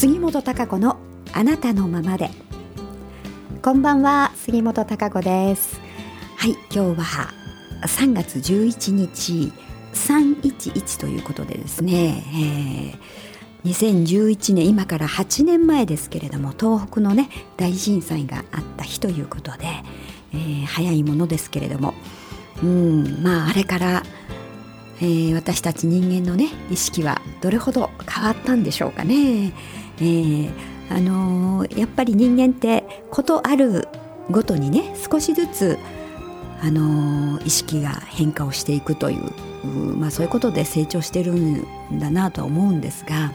杉本孝子のあなたのままでこんばんは杉本孝子ですはい今日は3月11日311ということでですね、えー、2011年今から8年前ですけれども東北のね大震災があった日ということで、えー、早いものですけれどもうんまああれからえー、私たち人間のね意識はどれほど変わったんでしょうかね。えー、あのー、やっぱり人間ってことあるごとにね少しずつ、あの意識が変化をしていくというまあ、そういうことで成長してるんだなとは思うんですが、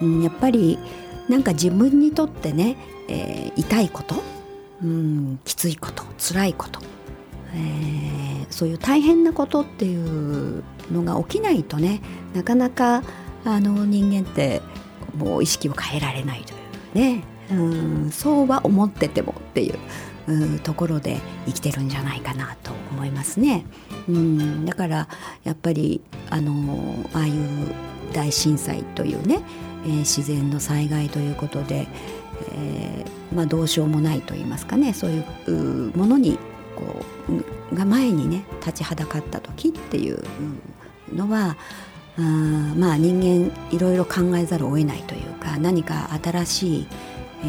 うん、やっぱりなんか自分にとってね、えー、痛いこと、うん、きついこと辛いことえー、そういう大変なことっていうのが起きないとねなかなかあの人間ってもう意識を変えられないというねうんそうは思っててもっていううところで生きてるんじゃないかなと思いますね。うんだからやっぱりあのああいう大震災というね、えー、自然の災害ということで、えーまあ、どうしようもないと言いますかねそういうものにこうが前にね立ちはだかった時っていうのはあまあ人間いろいろ考えざるを得ないというか何か新しい、え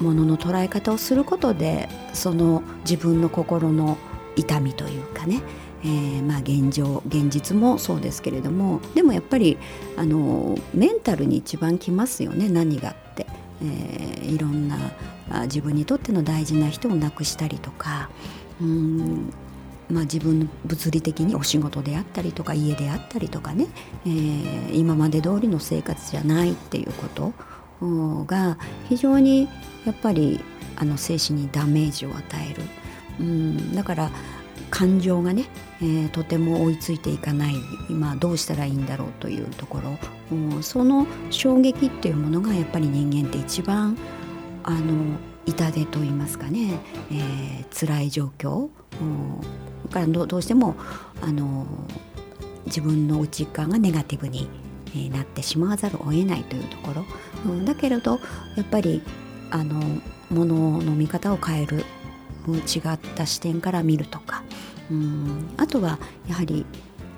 ー、ものの捉え方をすることでその自分の心の痛みというかね、えー、まあ現状現実もそうですけれどもでもやっぱりあのメンタルに一番きますよね何がって。えー、いろんな自分にとっての大事な人を亡くしたりとかうんまあ、自分の物理的にお仕事であったりとか家であったりとかね、えー、今まで通りの生活じゃないっていうことが非常にやっぱりあの精神にダメージを与える、うん、だから感情がね、えー、とても追いついていかない。今どうしたらいいんだろうというところ、その衝撃っていうものがやっぱり人間って一番あの痛手と言いますかね、えー、辛い状況、からどうしてもあの自分の内側がネガティブになってしまわざるを得ないというところ、うん、だけれどやっぱりあのものの見方を変える違った視点から見るとか、うん、あとはやはり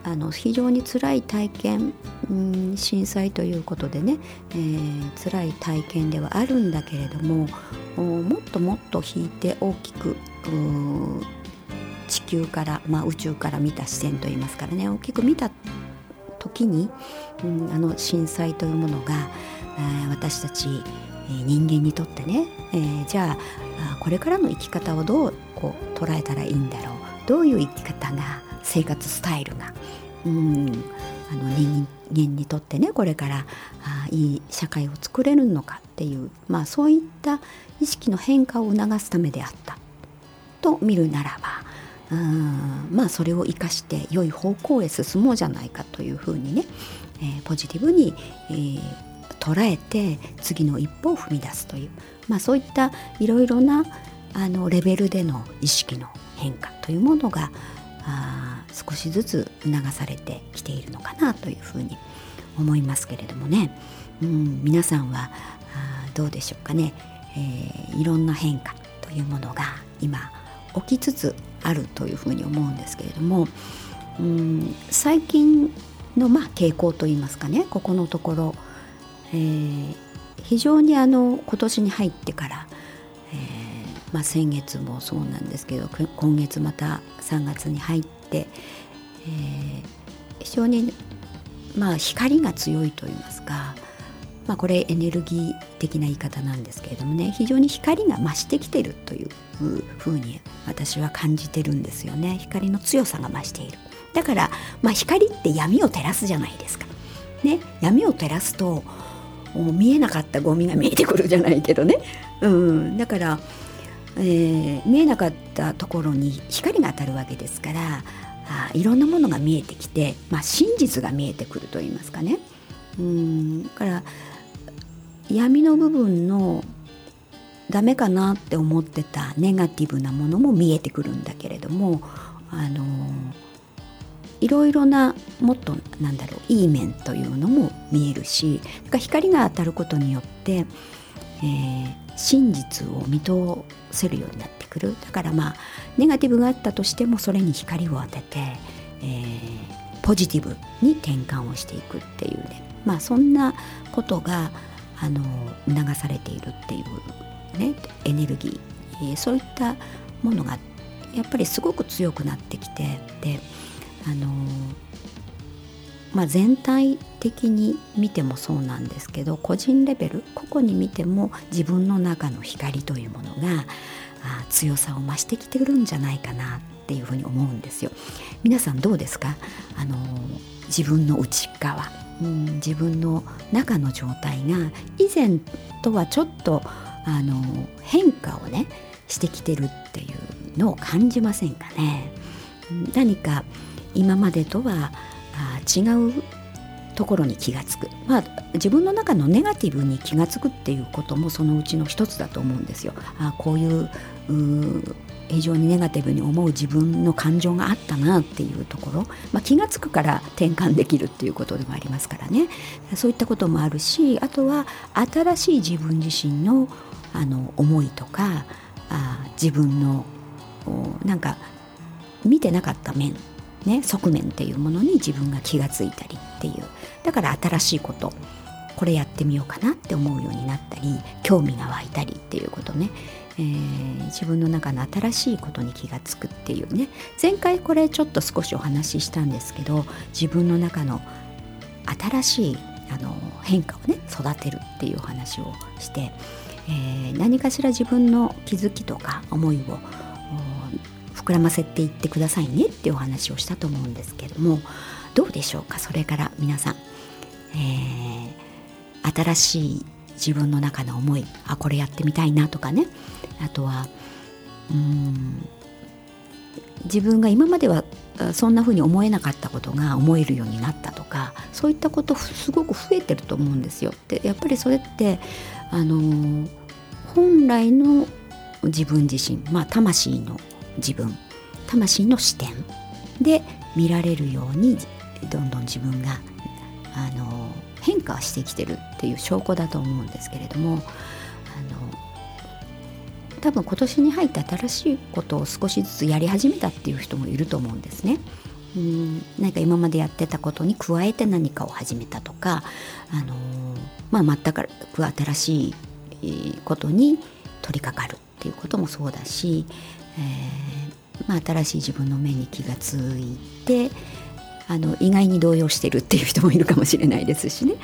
あの非常に辛い体験、うん、震災ということでね、えー、辛い体験ではあるんだけれどももっともっと引いて大きく地球から、まあ、宇宙から見た視線といいますからね。大きく見た時に、うん、あの震災というものが、えー、私たちえ人間にとってね、えー、じゃあこれからの生き方をどうこう捉えたらいいんだろう。どういう生き方が生活スタイルが、うん、あの人間にとってねこれからあいい社会を作れるのかっていう、まあ、そういった意識の変化を促すためであった。と見るならばうん。まあそれを生かして良い方向へ進もうじゃないかというふうにね、えー、ポジティブに、えー、捉えて次の一歩を踏み出すという、まあ、そういったいろいろなあのレベルでの意識の変化というものがあ少しずつ促されてきているのかなというふうに思いますけれどもね、うん、皆さんはあどうでしょうかね、えー、いろんな変化というものが今起きつつあるというふうに思うんですけれども、うん、最近のまあ傾向といいますかねここのところ、えー、非常にあの今年に入ってから、えーまあ、先月もそうなんですけど今月また3月に入って、えー、非常に、まあ、光が強いといいますか、まあ、これエネルギー的な言い方なんですけれどもね非常に光が増してきているというふうに私は感じてるんですよね。光の強さが増している。だから、まあ、光って闇を照らすじゃないですか。ね、闇を照らすと見えなかったゴミが見えてくるじゃないけどね、うん、だからえー、見えなかったところに光が当たるわけですからあいろんなものが見えてきて、まあ、真実が見えてくると言いますかね。うん。から闇の部分のダメかなって思ってたネガティブなものも見えてくるんだけれどもあのいろいろなもっとなんだろういい面というのも見えるしか光が当たることによって、えー、真実を見通せるようになってくる。だからまあネガティブがあったとしてもそれに光を当てて、えー、ポジティブに転換をしていくっていうね。まあそんなことがあの促されているっていうねエネルギー、えー、そういったものがやっぱりすごく強くなってきてであのまあ、全体的に見てもそうなんですけど個人レベル個々に見ても自分の中の光というものがあ強さを増してきてるんじゃないかなっていうふうに思うんですよ。皆さんどうですか？あの自分の内側、うん、自分の中の状態が以前とはちょっとあの変化をねしてきてるっていうのを感じませんかね。何か今までとはあ違うところに気がつく、まあ、自分の中のネガティブに気がつくっていうこともそのうちの一つだと思うんですよ。あこういう非常にネガティブに思う自分の感情があったなっていうところ、まあ、気が付くから転換できるっていうことでもありますからね。そういったこともあるしあとは新しい自分自身のあの思いとかあ自分のなんか見てなかった面ね、側面っていうものに自分が気がついたりっていう。だから新しいことこれやってみようかなって思うようになったり興味が湧いたりっていうことね、えー、自分の中の新しいことに気がつくっていうね。前回これちょっと少しお話ししたんですけど自分の中の新しいあの変化をね育てるっていうお話をして、えー、何かしら自分の気づきとか思いを膨らませていってくださいねっていうお話をしたと思うんですけどもどうでしょうか？それから皆さん、えー、新しい自分の中の思いあこれやってみたいなとかねあとはうん自分が今まではそんな風に思えなかったことが思えるようになったとかそういったことすごく増えてると思うんですよ。でやっぱりそれってあの本来の自分自身まあ魂の自分魂の視点で見られるようにどんどん自分があの変化してきてるっていう証拠だと思うんですけれどもあの多分今年に入って新しいことを少しずつやり始めたっていう人もいると思うんですね。うん何か今までやってたことに加えて何かを始めたとか、あのまあ、全く新しいことに取り掛かるっていうこともそうだし、えー、まあ、新しい自分の目に気がついてあの意外に動揺してるっていう人もいるかもしれないですしね。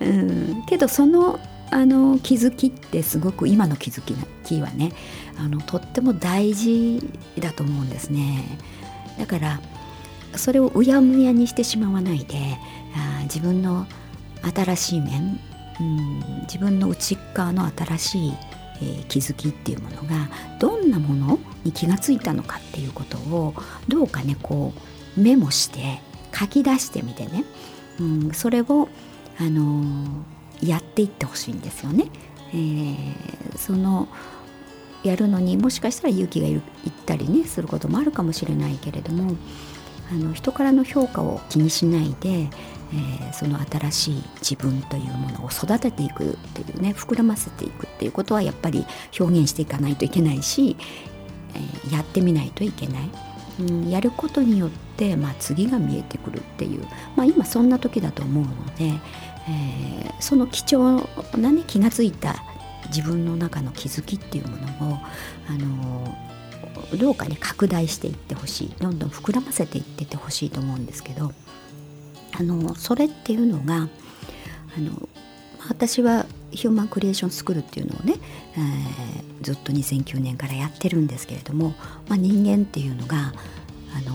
うん、けどそのあの気づきってすごく今の気づきキーはねあのとっても大事だと思うんですね。だからそれをうやむやにしてしまわないであ自分の新しい面、うん、自分の内側の新しいえー、気づきっていうものがどんなものに気がついたのかっていうことをどうかねこうメモして書き出してみてね、うん、それを、あのー、やっていってほしいんですよね。えー、そのやるのにもしかしたら勇気がいったりねすることもあるかもしれないけれどもあの人からの評価を気にしないで、えー、その新しい自分というものを育てていくっていうね膨らませていくっていうことはやっぱり表現していかないといけないし、えー、やってみないといけない、うん、やることによって、まあ、次が見えてくるっていう、まあ、今そんな時だと思うので、えー、その貴重な、ね、気が付いた自分の中の気づきっていうものをあのどうかね拡大していってほしい。どんどん膨らませていっててほしいと思うんですけどあのそれっていうのがあの私はヒューマンクリエーションスクールっていうのをね、えー、ずっと2009年からやってるんですけれども、まあ、人間っていうのがあの、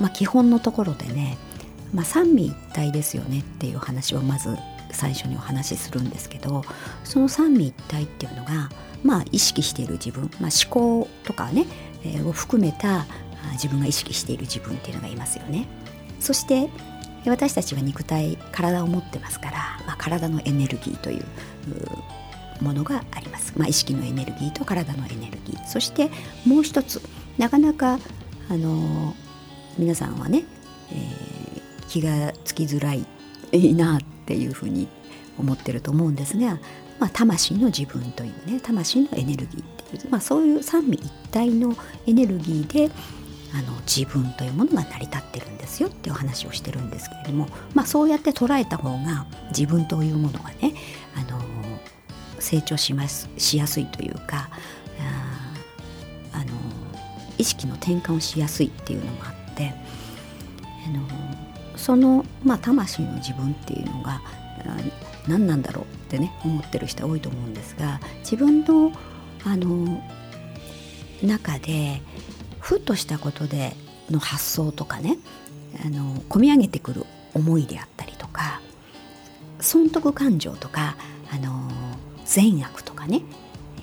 まあ、基本のところでね、まあ、三位一体ですよねっていう話をまず最初にお話しするんですけどその三位一体っていうのが、まあ、意識している自分、まあ、思考とかね、えー、を含めた自分が意識している自分っていうのがいますよね。そしてで私たちは肉体体を持ってますから、まあ、体のエネルギーというものがあります、まあ、意識のエネルギーと体のエネルギー。そしてもう一つなかなかあの皆さんはねえー、気がつきづらいいいなっていうふうに思ってると思うんですが、まあ、魂の自分というね魂のエネルギーっていう、まあ、そういう三位一体のエネルギーであの自分というものが成り立ってるんですよっていう話をしてるんですけれども、まあ、そうやって捉えた方が自分というものがねあの成長しますしやすいというかあの意識の転換をしやすいっていうのもあってあのその、まあ、魂の自分っていうのが何なんだろうってね思ってる人多いと思うんですが自分のあの中でふっとしたことでの発想とかねあの込み上げてくる思いであったりとか損得感情とかあの善悪とかね、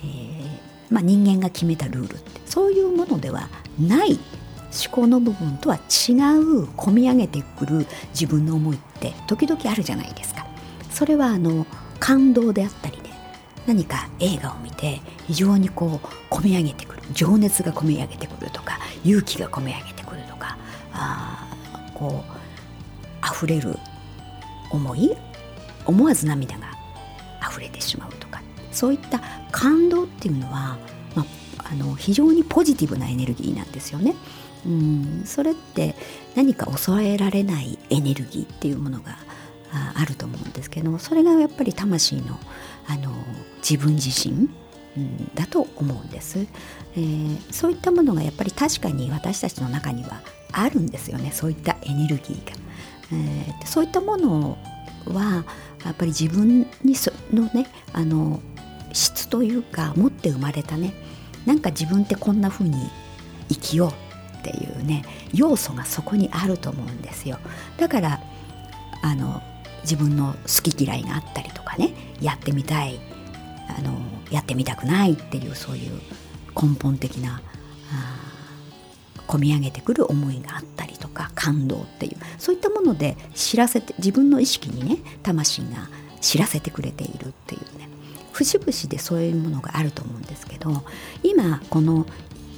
えー、まあ、人間が決めたルールってそういうものではない思考の部分とは違う込み上げてくる自分の思いって時々あるじゃないですか。それはあの感動であったりね何か映画を見て非常にこう込み上げてくる情熱が込み上げてくるとか勇気が込み上げてくるとかあこう溢れる思い思わず涙が溢れてしまうとかそういった感動っていうのは、まあ、あの非常にポジティブなエネルギーなんですよね。うんそれって何か抑えられないエネルギーっていうものがあると思うんですけどそれがやっぱり魂のあの自分自身、うん、だと思うんです、えー、そういったものがやっぱり確かに私たちの中にはあるんですよね。そういったエネルギーが、えー、そういったものはやっぱり自分にそのねあの質というか持って生まれたねなんか自分ってこんな風に生きようっていうね要素がそこにあると思うんですよ。だからあの自分の好き嫌いがあったりとかねやってみたいあのやってみたくないっていうそういう根本的な込み上げてくる思いがあったりとか感動っていうそういったもので知らせて自分の意識にね魂が知らせてくれているっていうね節々でそういうものがあると思うんですけど今この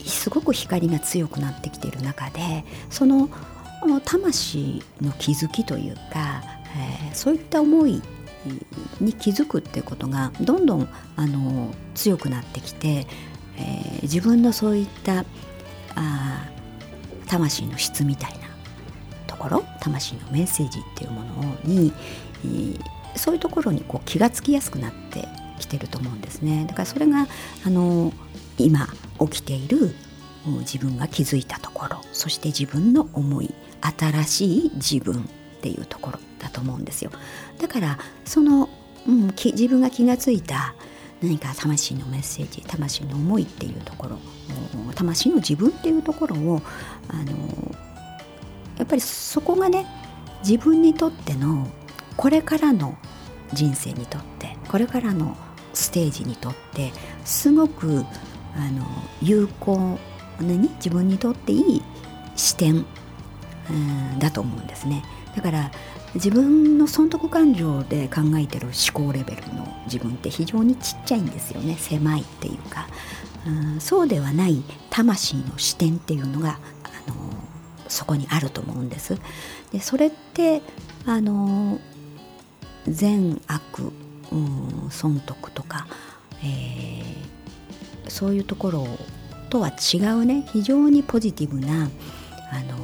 すごく光が強くなってきている中でその魂の気づきというか、えー、そういった思いに気づくっていうことがどんどんあの強くなってきて、えー、自分のそういったあ魂の質みたいなところ魂のメッセージっていうものに、えー、そういうところにこう気がつきやすくなってきてると思うんですね。だからそれがあの今起きている自分が気づいたところそして自分の思い新しい自分っていうところだと思うんですよ。だからその、うん、自分が気がついた何か魂のメッセージ魂の思いっていうところ魂の自分っていうところをあのやっぱりそこがね自分にとってのこれからの人生にとってこれからのステージにとってすごくあの有効なに自分にとっていい視点、うん、だと思うんですね。だから自分の損得感情で考えてる思考レベルの自分って非常にちっちゃいんですよね。狭いっていうか、うん、そうではない魂の視点っていうのがあのそこにあると思うんです。でそれってあの善悪、うん、損得とか、えー、そういうところとは違うね。非常にポジティブなあの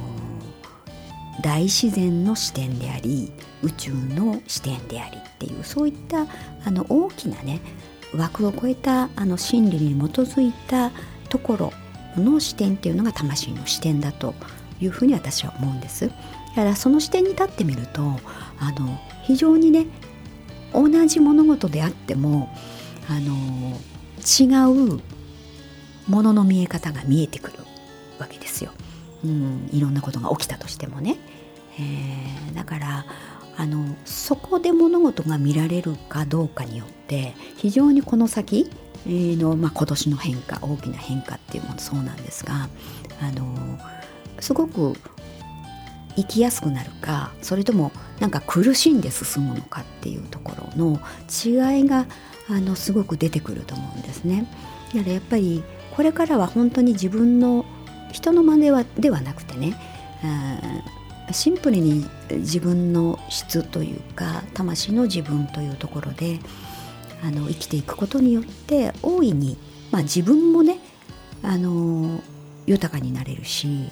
大自然の視点であり宇宙の視点でありっていうそういったあの大きなね枠を超えたあの真理に基づいたところの視点っていうのが魂の視点だというふうに私は思うんです。だからその視点に立ってみるとあの非常にね同じ物事であってもあの違うものの見え方が見えてくるわけですよ。うん、いろんなことが起きたとしてもね、えー、だからあのそこで物事が見られるかどうかによって非常にこの先の、まあ、今年の変化大きな変化っていうものそうなんですがあのすごく生きやすくなるかそれともなんか苦しんで進むのかっていうところの違いがあのすごく出てくると思うんですね。だからやっぱりこれからは本当に自分の人の真似はではなくてねうんシンプルに自分の質というか魂の自分というところであの生きていくことによって大いに、まあ、自分もねあの豊かになれるし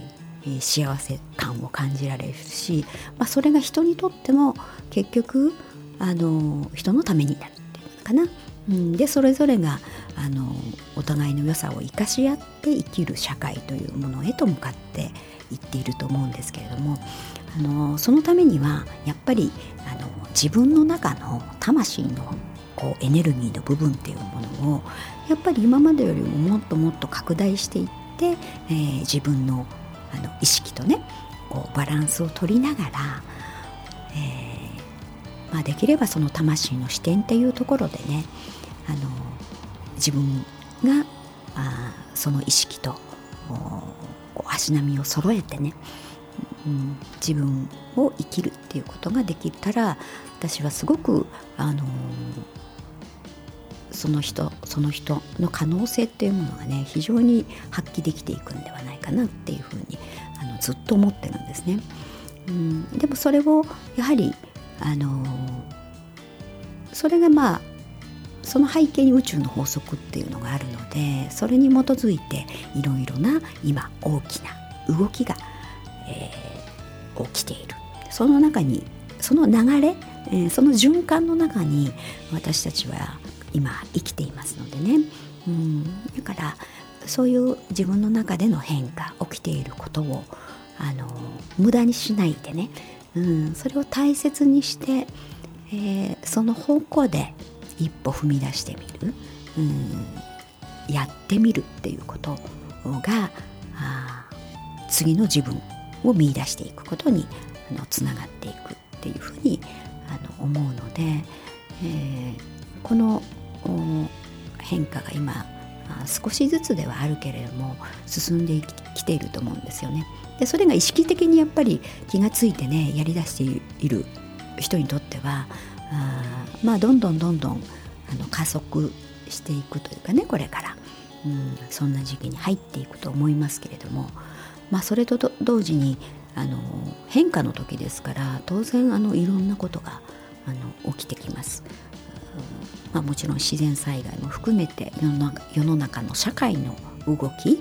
幸せ感を感じられるし、まあ、それが人にとっても結局あの人のためになるっていうのかな。うん、でそれぞれがあのお互いの良さを生かし合って生きる社会というものへと向かっていっていると思うんですけれどもあのそのためにはやっぱりあの自分の中の魂のこうエネルギーの部分っていうものをやっぱり今までよりももっともっと拡大していって、えー、自分のあの意識とねこうバランスを取りながら、えーまあ、できればその魂の視点っていうところでねあの自分があその意識と足並みを揃えてね、うん、自分を生きるっていうことができたら私はすごくあのその人その人の可能性っていうものがね非常に発揮できていくんではないかなっていうふうにあのずっと思ってるんですね。うん、でもそれをやはりあのそれがまあその背景に宇宙の法則っていうのがあるのでそれに基づいていろいろな今大きな動きが、えー、起きている。その中にその流れ、えー、その循環の中に私たちは今生きていますのでね、うん、だからそういう自分の中での変化起きていることをあの無駄にしないでね、うん、それを大切にして、えー、その方向で一歩踏み出してみる、うん、やってみるっていうことが次の自分を見出していくことにあのつながっていくっていうふうにあの思うので、えー、この変化が今少しずつではあるけれども進んできていると思うんですよね。でそれが意識的にやっぱり気がついてねやりだしている人にとってはあまあどんどんどんどんあの加速していくというかねこれから、うん、そんな時期に入っていくと思いますけれども、まあ、それと同時にあの変化の時ですから当然あのいろんなことがあの起きてきます。まあ、もちろん自然災害も含めて世の世の中の社会の動き、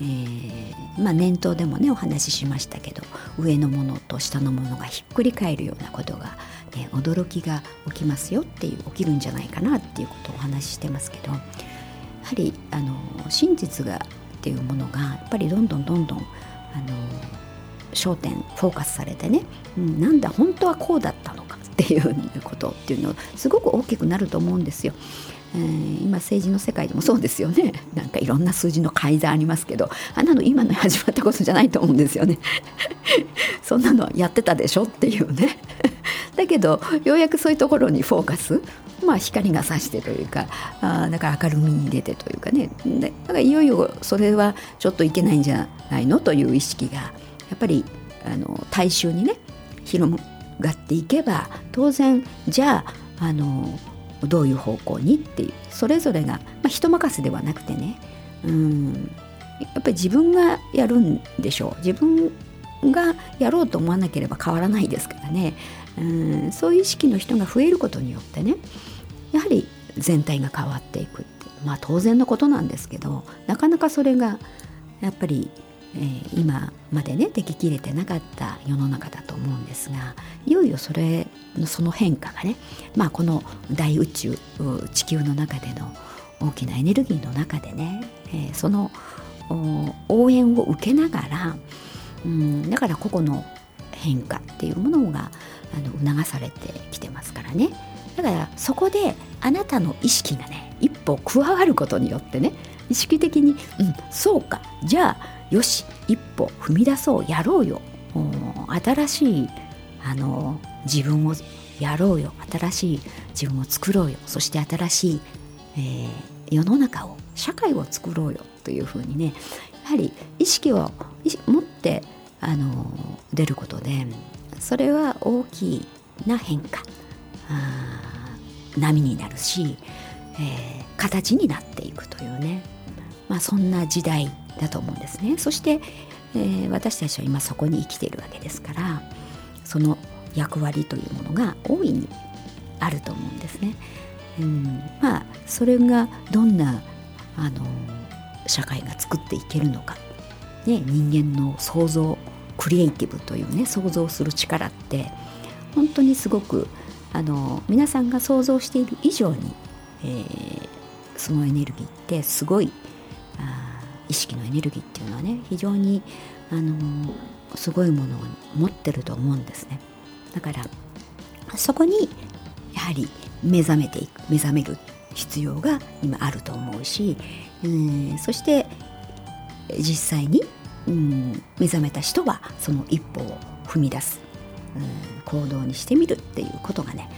えー、まあ、念頭でもねお話ししましたけど上のものと下のものがひっくり返るようなことが、ね、驚きが起きますよっていう起きるんじゃないかなっていうことをお話ししてますけどやはりあの真実がっていうものがやっぱりどんどんどんどんあの焦点フォーカスされてね、うん、なんだ本当はこうだったのかっていうことっていうのすごく大きくなると思うんですよ。えー、今政治の世界でもそうですよね。なんかいろんな数字の改ざんありますけど。あんなの今の始まったことじゃないと思うんですよね。そんなのやってたでしょっていうね。だけどようやくそういうところにフォーカス。まあ光が差してというかあだから明るみに出てというかね。だからいよいよそれはちょっといけないんじゃないのという意識がやっぱりあの大衆にね広がっていけば当然じゃああのどういう方向にっていうそれぞれが、まあ、人任せではなくてね。うん。やっぱり自分がやるんでしょう。自分がやろうと思わなければ変わらないですからね。うん。そういう意識の人が増えることによってねやはり全体が変わっていくってまあ当然のことなんですけどなかなかそれがやっぱりえー、今までねでききれてなかった世の中だと思うんですがいよいよそれのその変化がね、まあ、この大宇宙地球の中での大きなエネルギーの中でね、えー、その応援を受けながら、うん、だから個々の変化っていうものがあの促されてきてますからね。だからそこであなたの意識がね一歩加わることによってね意識的に、うん、そうかじゃあよし一歩踏み出そうやろうよ。新しいあの自分をやろうよ。新しい自分を作ろうよ。そして新しい、えー、世の中を社会を作ろうよというふうにねやはり意識を持ってあの出ることでそれは大きな変化波になるし、えー、形になっていくというね、まあ、そんな時代だと思うんですね。そしてえー、私たちは今そこに生きているわけですからその役割というものが大いにあると思うんですね。うん、まあそれがどんなあの社会が作っていけるのか、ね、人間の想像クリエイティブというね想像する力って本当にすごくあの皆さんが想像している以上に、えー、そのエネルギーってすごい意識のエネルギーっていうのはね非常にあのすごいものを持ってると思うんですねだからそこにやはり目覚めていく目覚める必要が今あると思うし、うん、そして実際に、うん、目覚めた人はその一歩を踏み出す、うん、行動にしてみるっていうことがね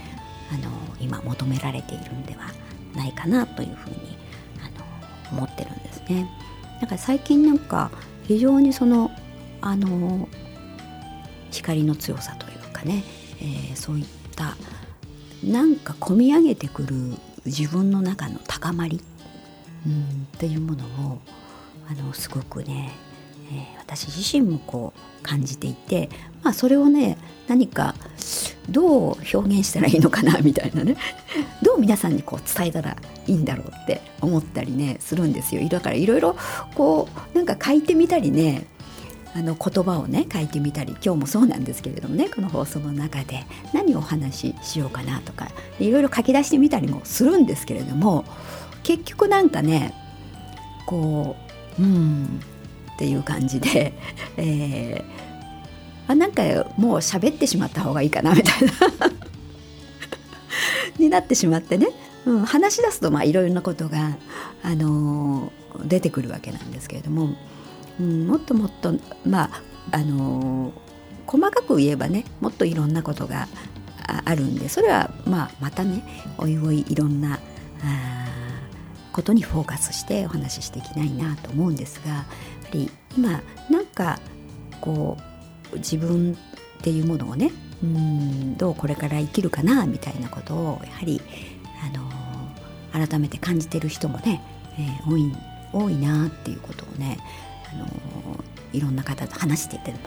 あの今求められているんではないかなというふうにあの思ってるんですね。なんか最近なんか非常にそのあの光の強さというかね、えー、そういったなんか込み上げてくる自分の中の高まり、うん、っていうものをあのすごくね、えー、私自身もこう感じていて、まあ、それをね何かどう表現したらいいのかな みたいなね。どう皆さんにこう伝えたらいいんだろうって思ったりねするんですよ。だからいろいろこうなんか書いてみたりねあの言葉をね書いてみたり今日もそうなんですけれどもねこの放送の中で何をお話ししようかなとかいろいろ書き出してみたりもするんですけれども結局なんかねこううんっていう感じで、えー、あなんかもう喋ってしまった方がいいかなみたいな になってしまってね、うん、話し出すといろいろなことが、あのー、出てくるわけなんですけれども。うん、もっともっとまああのー、細かく言えばねもっといろんなことがあるんでそれはまあまたねおいおいいろんなことにフォーカスしてお話ししていきたいなと思うんですがり今なんかこう自分っていうものをねうんどうこれから生きるかなみたいなことをやはり、あのー、改めて感じてる人もね、えー、多い多いなっていうことをねあのいろんな方と話していてもね、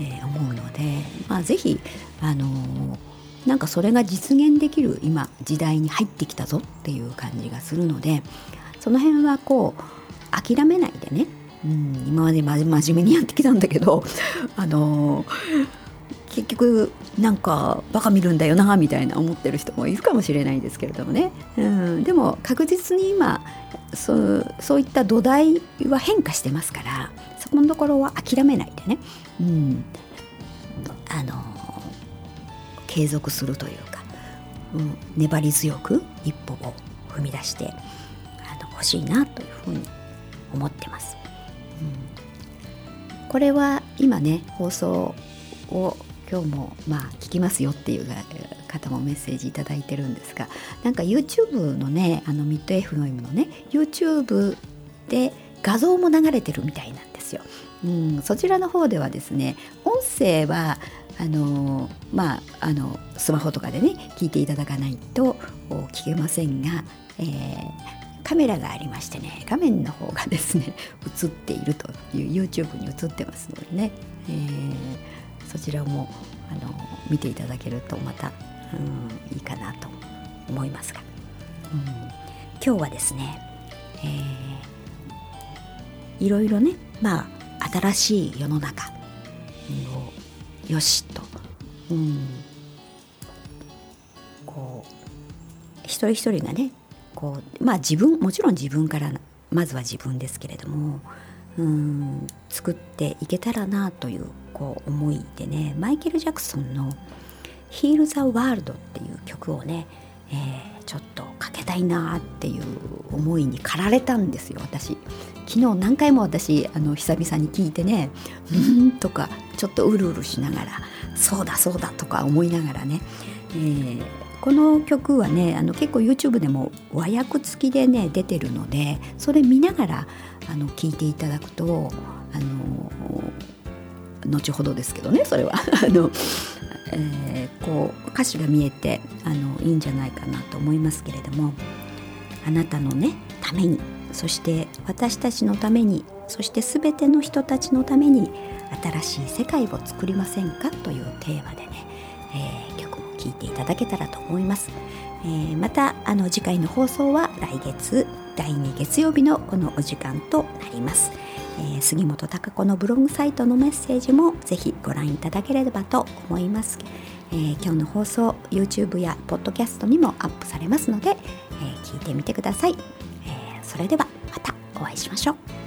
えー、思うので、まあ、ぜひあのなんかそれが実現できる今時代に入ってきたぞっていう感じがするのでその辺はこう諦めないでね、うん、今まで真面目にやってきたんだけど あの結局なんかバカ見るんだよなみたいな思ってる人もいるかもしれないですけれどもね、うん、でも確実に今そうそういった土台は変化してますからそこのところは諦めないでね、うん、あの継続するというか、うん、粘り強く一歩を踏み出してあの欲しいなというふうに思ってます。これは今ね放送を今日もまあ聞きますよっていう方もメッセージ頂いてるんですがなんか YouTube のねあのミッド FM のね YouTube で画像も流れてるみたいなんですよ。うん、そちらの方ではですね音声はあのまああのスマホとかでね聞いていただかないと聞けませんが、えー、カメラがありましてね画面の方がですね映っているという YouTube に映ってますのでね、えーそちらもあの見ていただけるとまた、うん、いいかなと思いますが、うん、今日はですね、えー、いろいろねまあ新しい世の中をよしと、うん、こう一人一人がねこうまあ自分もちろん自分からまずは自分ですけれどもうん作っていけたらなというこう思いでねマイケル・ジャクソンの「Heal the World」っていう曲をね、えー、ちょっとかけたいなっていう思いに駆られたんですよ私。昨日何回も私あの久々に聞いてね「うん」とかちょっとうるうるしながら「そうだそうだ」とか思いながらね、えー、この曲はねあの結構 YouTube でも和訳付きでね出てるのでそれ見ながらあの聞いていただくとあの後ほどですけどねそれは。あの、えー、こう歌詞が見えてあのいいんじゃないかなと思いますけれどもあなたのねためにそして私たちのためにそして全ての人たちのために新しい世界を作りませんか？というテーマでね、えー、曲も聴いていただけたらと思います、えー、またあの次回の放送は来月第2月曜日のこのお時間となります、えー、杉本孝子のブログサイトのメッセージもぜひご覧いただければと思います、えー、今日の放送 YouTube やポッドキャストにもアップされますので、えー、聞いてみてください、えー、それではまたお会いしましょう。